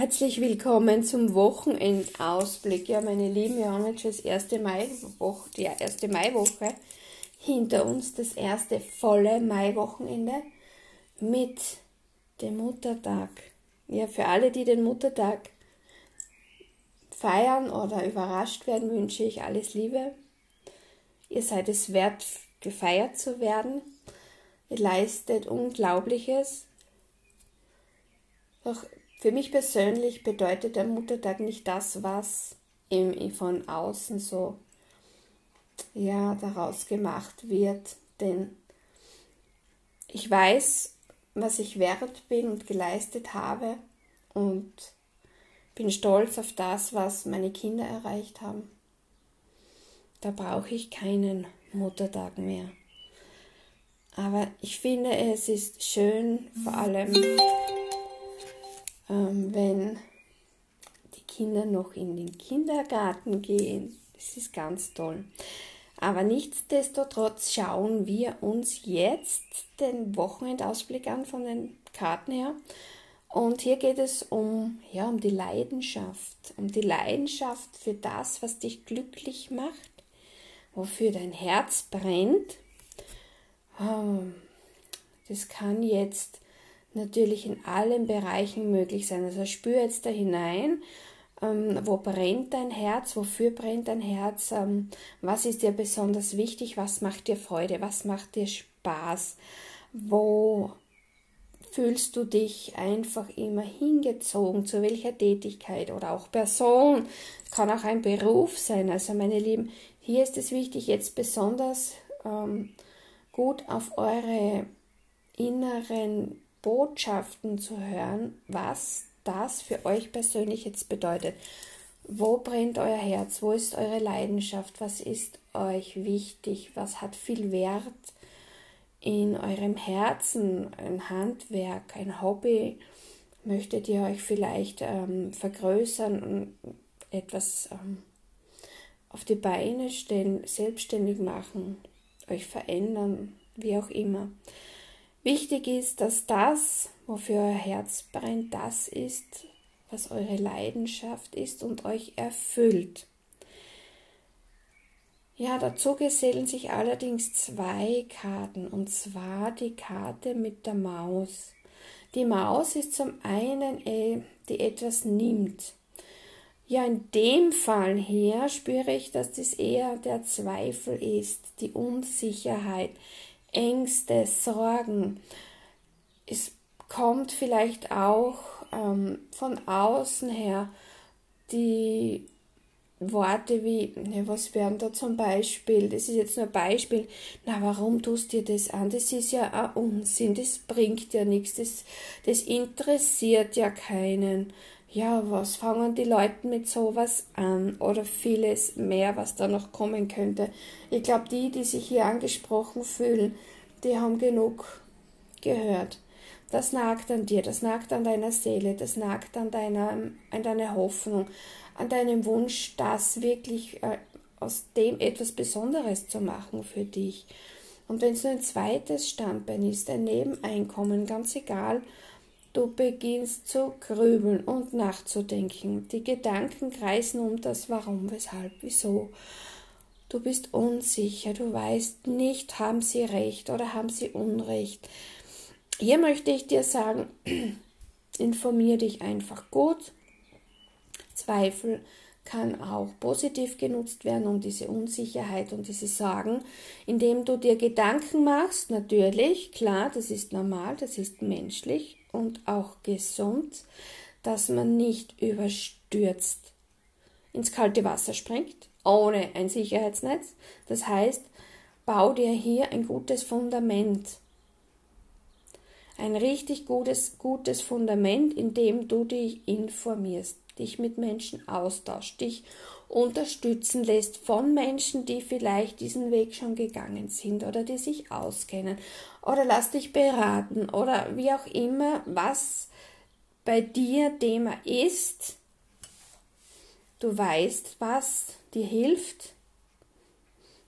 Herzlich willkommen zum Wochenendausblick. Ja, meine Lieben, wir haben jetzt schon das erste Maiwoche, die erste Maiwoche hinter uns, das erste volle Maiwochenende mit dem Muttertag. Ja, für alle, die den Muttertag feiern oder überrascht werden, wünsche ich alles Liebe. Ihr seid es wert, gefeiert zu werden. Ihr leistet Unglaubliches. Doch für mich persönlich bedeutet der Muttertag nicht das, was im, von außen so ja, daraus gemacht wird. Denn ich weiß, was ich wert bin und geleistet habe und bin stolz auf das, was meine Kinder erreicht haben. Da brauche ich keinen Muttertag mehr. Aber ich finde, es ist schön, vor allem wenn die Kinder noch in den Kindergarten gehen. Das ist ganz toll. Aber nichtsdestotrotz schauen wir uns jetzt den Wochenendausblick an von den Karten her. Und hier geht es um, ja, um die Leidenschaft, um die Leidenschaft für das, was dich glücklich macht, wofür dein Herz brennt. Ähm, das kann jetzt natürlich in allen Bereichen möglich sein. Also spür jetzt da hinein, ähm, wo brennt dein Herz, wofür brennt dein Herz, ähm, was ist dir besonders wichtig, was macht dir Freude, was macht dir Spaß, wo fühlst du dich einfach immer hingezogen, zu welcher Tätigkeit oder auch Person, kann auch ein Beruf sein. Also meine Lieben, hier ist es wichtig, jetzt besonders ähm, gut auf eure inneren Botschaften zu hören, was das für euch persönlich jetzt bedeutet. Wo brennt euer Herz? Wo ist eure Leidenschaft? Was ist euch wichtig? Was hat viel Wert in eurem Herzen? Ein Handwerk, ein Hobby? Möchtet ihr euch vielleicht ähm, vergrößern und etwas ähm, auf die Beine stellen, selbstständig machen, euch verändern, wie auch immer? Wichtig ist, dass das, wofür euer Herz brennt, das ist, was eure Leidenschaft ist und euch erfüllt. Ja, dazu gesellen sich allerdings zwei Karten, und zwar die Karte mit der Maus. Die Maus ist zum einen, äh, die etwas nimmt. Ja, in dem Fall hier spüre ich, dass das eher der Zweifel ist, die Unsicherheit, Ängste, Sorgen. Es kommt vielleicht auch ähm, von außen her die Worte wie, ne, was wären da zum Beispiel, das ist jetzt nur ein Beispiel, na warum tust dir das an? Das ist ja ein Unsinn, das bringt ja nichts, das, das interessiert ja keinen ja, was fangen die Leute mit sowas an oder vieles mehr, was da noch kommen könnte. Ich glaube, die, die sich hier angesprochen fühlen, die haben genug gehört. Das nagt an dir, das nagt an deiner Seele, das nagt an deiner, an deiner Hoffnung, an deinem Wunsch, das wirklich äh, aus dem etwas Besonderes zu machen für dich. Und wenn es nur ein zweites Standbein ist, ein Nebeneinkommen, ganz egal, Du beginnst zu grübeln und nachzudenken. Die Gedanken kreisen um das Warum, weshalb, wieso. Du bist unsicher, du weißt nicht, haben sie recht oder haben sie Unrecht. Hier möchte ich dir sagen, informier dich einfach gut. Zweifel kann auch positiv genutzt werden, um diese Unsicherheit und diese Sorgen, indem du dir Gedanken machst, natürlich, klar, das ist normal, das ist menschlich, und auch gesund, dass man nicht überstürzt ins kalte Wasser springt, ohne ein Sicherheitsnetz. Das heißt, bau dir hier ein gutes Fundament. Ein richtig gutes, gutes Fundament, in dem du dich informierst, dich mit Menschen austauschst, dich unterstützen lässt von Menschen, die vielleicht diesen Weg schon gegangen sind oder die sich auskennen oder lass dich beraten oder wie auch immer, was bei dir Thema ist. Du weißt, was dir hilft.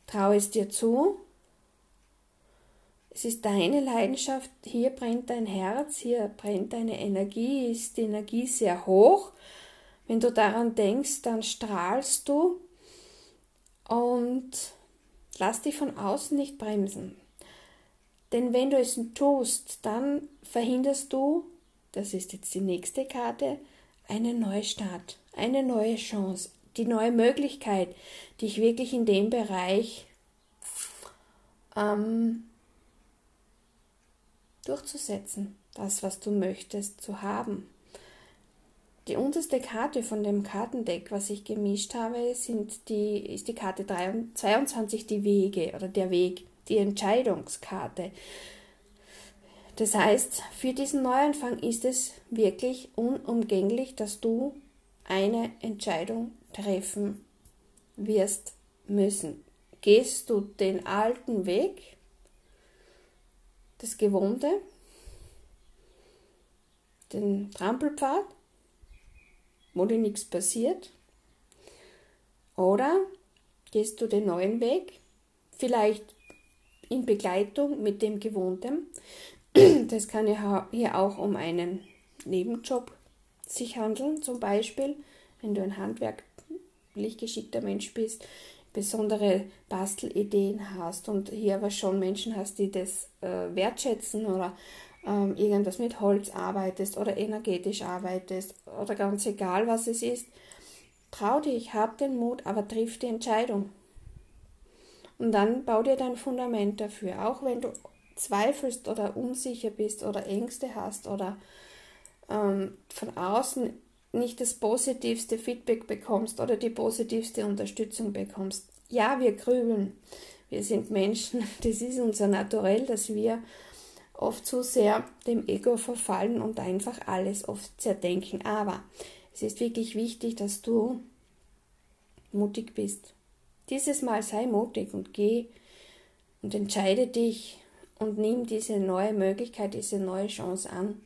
Traue es dir zu. Es ist deine Leidenschaft, hier brennt dein Herz, hier brennt deine Energie, ist die Energie sehr hoch. Wenn du daran denkst, dann strahlst du und lass dich von außen nicht bremsen. Denn wenn du es tust, dann verhinderst du, das ist jetzt die nächste Karte, einen Neustart, eine neue Chance, die neue Möglichkeit, dich wirklich in dem Bereich ähm, durchzusetzen, das, was du möchtest, zu haben. Die unterste Karte von dem Kartendeck, was ich gemischt habe, sind die, ist die Karte 22, die Wege oder der Weg, die Entscheidungskarte. Das heißt, für diesen Neuanfang ist es wirklich unumgänglich, dass du eine Entscheidung treffen wirst müssen. Gehst du den alten Weg, das Gewohnte, den Trampelpfad, wo dir nichts passiert, oder gehst du den neuen Weg, vielleicht in Begleitung mit dem Gewohnten, das kann ja hier auch um einen Nebenjob sich handeln, zum Beispiel, wenn du ein handwerklich geschickter Mensch bist, besondere Bastelideen hast und hier aber schon Menschen hast, die das äh, wertschätzen oder ähm, irgendwas mit Holz arbeitest oder energetisch arbeitest oder ganz egal was es ist, trau dich, hab den Mut, aber triff die Entscheidung. Und dann bau dir dein Fundament dafür, auch wenn du zweifelst oder unsicher bist oder Ängste hast oder ähm, von außen nicht das positivste Feedback bekommst oder die positivste Unterstützung bekommst. Ja, wir grübeln. Wir sind Menschen. Das ist unser Naturell, dass wir oft zu sehr dem Ego verfallen und einfach alles oft zerdenken. Aber es ist wirklich wichtig, dass du mutig bist. Dieses Mal sei mutig und geh und entscheide dich und nimm diese neue Möglichkeit, diese neue Chance an.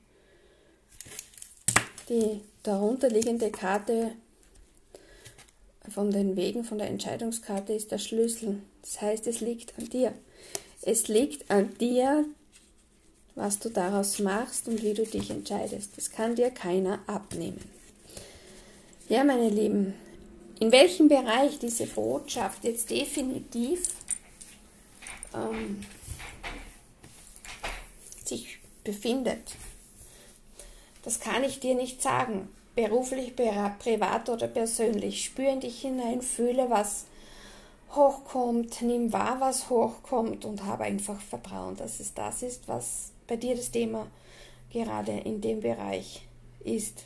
Die darunterliegende Karte von den Wegen, von der Entscheidungskarte ist der Schlüssel. Das heißt, es liegt an dir. Es liegt an dir, was du daraus machst und wie du dich entscheidest. Das kann dir keiner abnehmen. Ja, meine Lieben, in welchem Bereich diese Botschaft jetzt definitiv ähm, sich befindet. Das kann ich dir nicht sagen. Beruflich, privat oder persönlich. Spüre in dich hinein, fühle, was hochkommt, nimm wahr, was hochkommt und habe einfach Vertrauen, dass es das ist, was bei dir das Thema gerade in dem Bereich ist.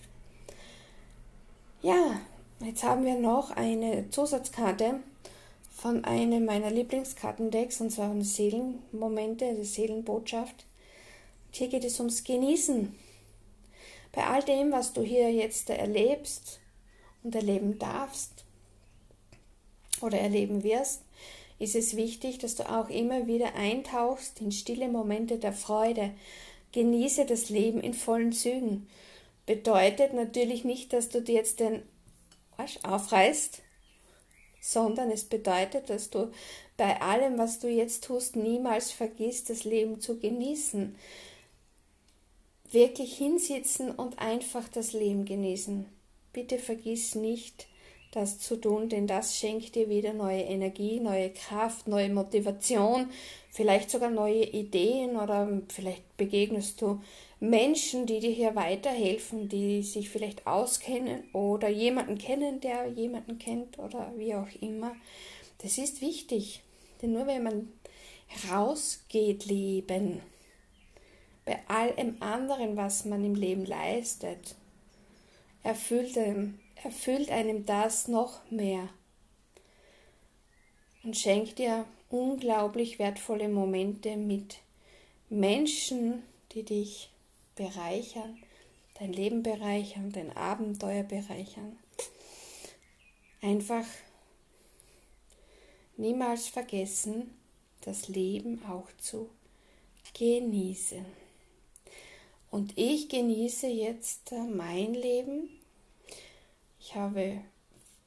Ja, jetzt haben wir noch eine Zusatzkarte von einem meiner Lieblingskartendecks, und zwar von Seelenmomente, die Seelenbotschaft. Hier geht es ums Genießen. Bei all dem, was du hier jetzt erlebst und erleben darfst oder erleben wirst, ist es wichtig, dass du auch immer wieder eintauchst in stille Momente der Freude. Genieße das Leben in vollen Zügen. Bedeutet natürlich nicht, dass du dir jetzt den Arsch aufreißt, sondern es bedeutet, dass du bei allem, was du jetzt tust, niemals vergisst, das Leben zu genießen wirklich hinsitzen und einfach das Leben genießen. Bitte vergiss nicht, das zu tun, denn das schenkt dir wieder neue Energie, neue Kraft, neue Motivation, vielleicht sogar neue Ideen oder vielleicht begegnest du Menschen, die dir hier weiterhelfen, die sich vielleicht auskennen oder jemanden kennen, der jemanden kennt oder wie auch immer. Das ist wichtig, denn nur wenn man rausgeht, leben, bei allem anderen, was man im Leben leistet, erfüllt einem, erfüllt einem das noch mehr und schenkt dir unglaublich wertvolle Momente mit Menschen, die dich bereichern, dein Leben bereichern, dein Abenteuer bereichern. Einfach niemals vergessen, das Leben auch zu genießen. Und ich genieße jetzt mein Leben. Ich habe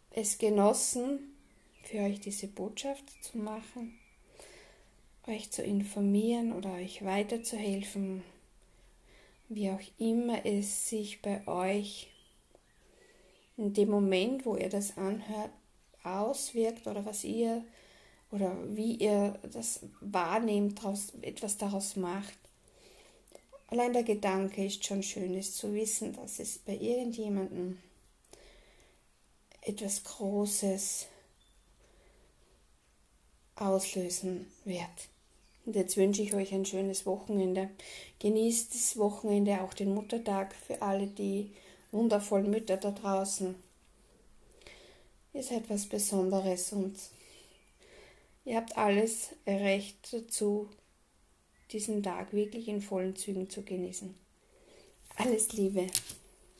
es genossen, für euch diese Botschaft zu machen, euch zu informieren oder euch weiterzuhelfen, wie auch immer es sich bei euch in dem Moment, wo ihr das anhört, auswirkt oder was ihr oder wie ihr das wahrnehmt, daraus, etwas daraus macht. Allein der Gedanke ist schon schön, ist zu wissen, dass es bei irgendjemandem etwas Großes auslösen wird. Und jetzt wünsche ich euch ein schönes Wochenende. Genießt das Wochenende, auch den Muttertag für alle die wundervollen Mütter da draußen. Ihr seid was Besonderes und ihr habt alles Recht dazu, diesen Tag wirklich in vollen Zügen zu genießen. Alles Liebe.